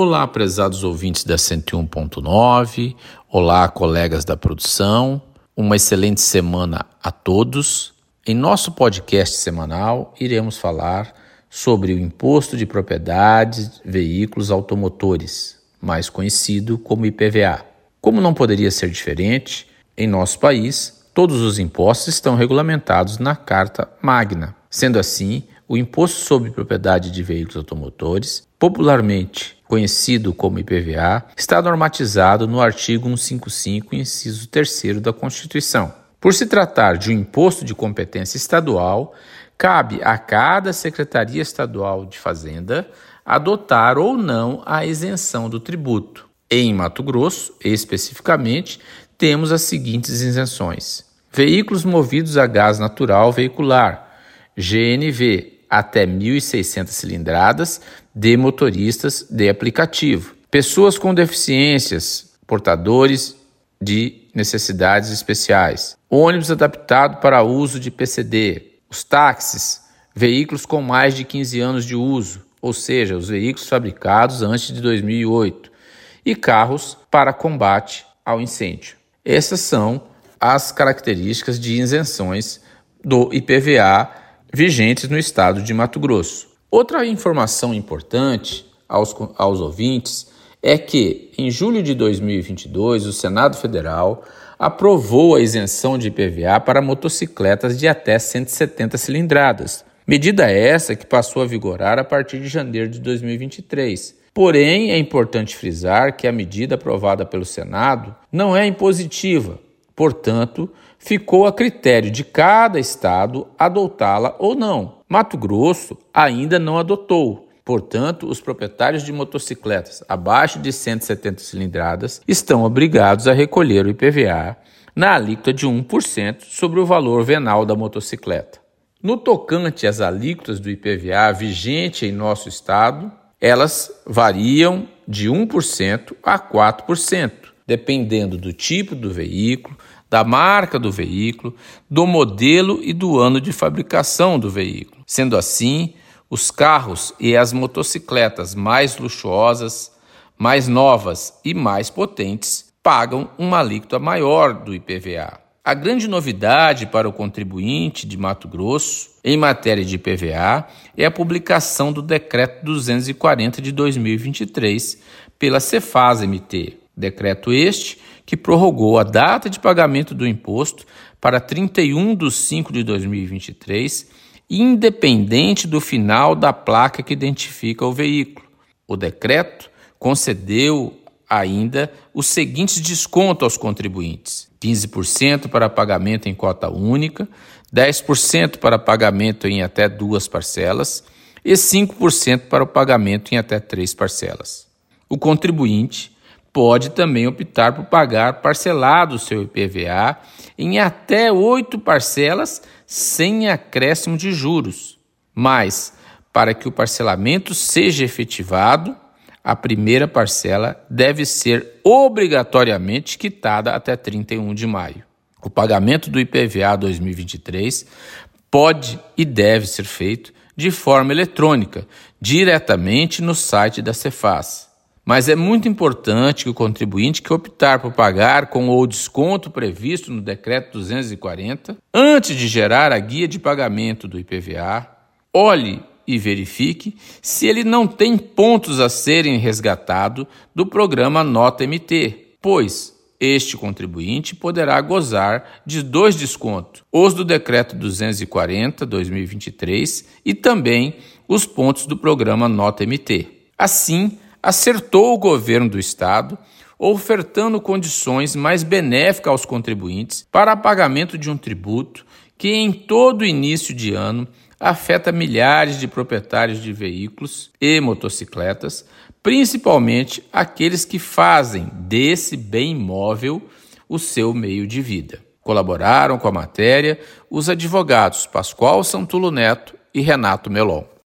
Olá, prezados ouvintes da 101.9. Olá, colegas da produção. Uma excelente semana a todos. Em nosso podcast semanal, iremos falar sobre o Imposto de Propriedades Veículos Automotores, mais conhecido como IPVA. Como não poderia ser diferente, em nosso país, todos os impostos estão regulamentados na Carta Magna. Sendo assim, o Imposto sobre Propriedade de Veículos Automotores, popularmente conhecido como IPVA, está normatizado no artigo 155, inciso 3 da Constituição. Por se tratar de um imposto de competência estadual, cabe a cada Secretaria Estadual de Fazenda adotar ou não a isenção do tributo. Em Mato Grosso, especificamente, temos as seguintes isenções: veículos movidos a gás natural veicular, GNV, até 1.600 cilindradas, de motoristas de aplicativo, pessoas com deficiências, portadores de necessidades especiais, ônibus adaptado para uso de PCD, os táxis, veículos com mais de 15 anos de uso, ou seja, os veículos fabricados antes de 2008, e carros para combate ao incêndio. Essas são as características de isenções do IPVA vigentes no estado de Mato Grosso. Outra informação importante aos, aos ouvintes é que, em julho de 2022, o Senado Federal aprovou a isenção de IPVA para motocicletas de até 170 cilindradas. Medida essa que passou a vigorar a partir de janeiro de 2023. Porém, é importante frisar que a medida aprovada pelo Senado não é impositiva, portanto, ficou a critério de cada estado adotá-la ou não. Mato Grosso ainda não adotou, Portanto, os proprietários de motocicletas abaixo de 170 cilindradas estão obrigados a recolher o IPVA na alíquota de 1% sobre o valor venal da motocicleta. No tocante às alíquotas do IPVA vigente em nosso estado, elas variam de 1% a 4%, dependendo do tipo do veículo, da marca do veículo, do modelo e do ano de fabricação do veículo. Sendo assim, os carros e as motocicletas mais luxuosas, mais novas e mais potentes pagam uma alíquota maior do IPVA. A grande novidade para o contribuinte de Mato Grosso em matéria de IPVA é a publicação do Decreto 240 de 2023 pela Cefaz MT. Decreto este que prorrogou a data de pagamento do imposto para 31 de 5 de 2023 independente do final da placa que identifica o veículo. O decreto concedeu ainda os seguintes descontos aos contribuintes: 15% para pagamento em cota única, 10% para pagamento em até duas parcelas e 5% para o pagamento em até três parcelas. O contribuinte pode também optar por pagar parcelado o seu IPVA em até oito parcelas sem acréscimo de juros. Mas, para que o parcelamento seja efetivado, a primeira parcela deve ser obrigatoriamente quitada até 31 de maio. O pagamento do IPVA 2023 pode e deve ser feito de forma eletrônica, diretamente no site da Cefaz. Mas é muito importante que o contribuinte que optar por pagar com o desconto previsto no decreto 240, antes de gerar a guia de pagamento do IPVA, olhe e verifique se ele não tem pontos a serem resgatados do programa Nota MT, pois este contribuinte poderá gozar de dois descontos: os do decreto 240/2023 e também os pontos do programa Nota MT. Assim, acertou o governo do Estado, ofertando condições mais benéficas aos contribuintes para pagamento de um tributo que, em todo início de ano, afeta milhares de proprietários de veículos e motocicletas, principalmente aqueles que fazem desse bem imóvel o seu meio de vida. Colaboraram com a matéria os advogados Pascoal Santulo Neto e Renato Melon.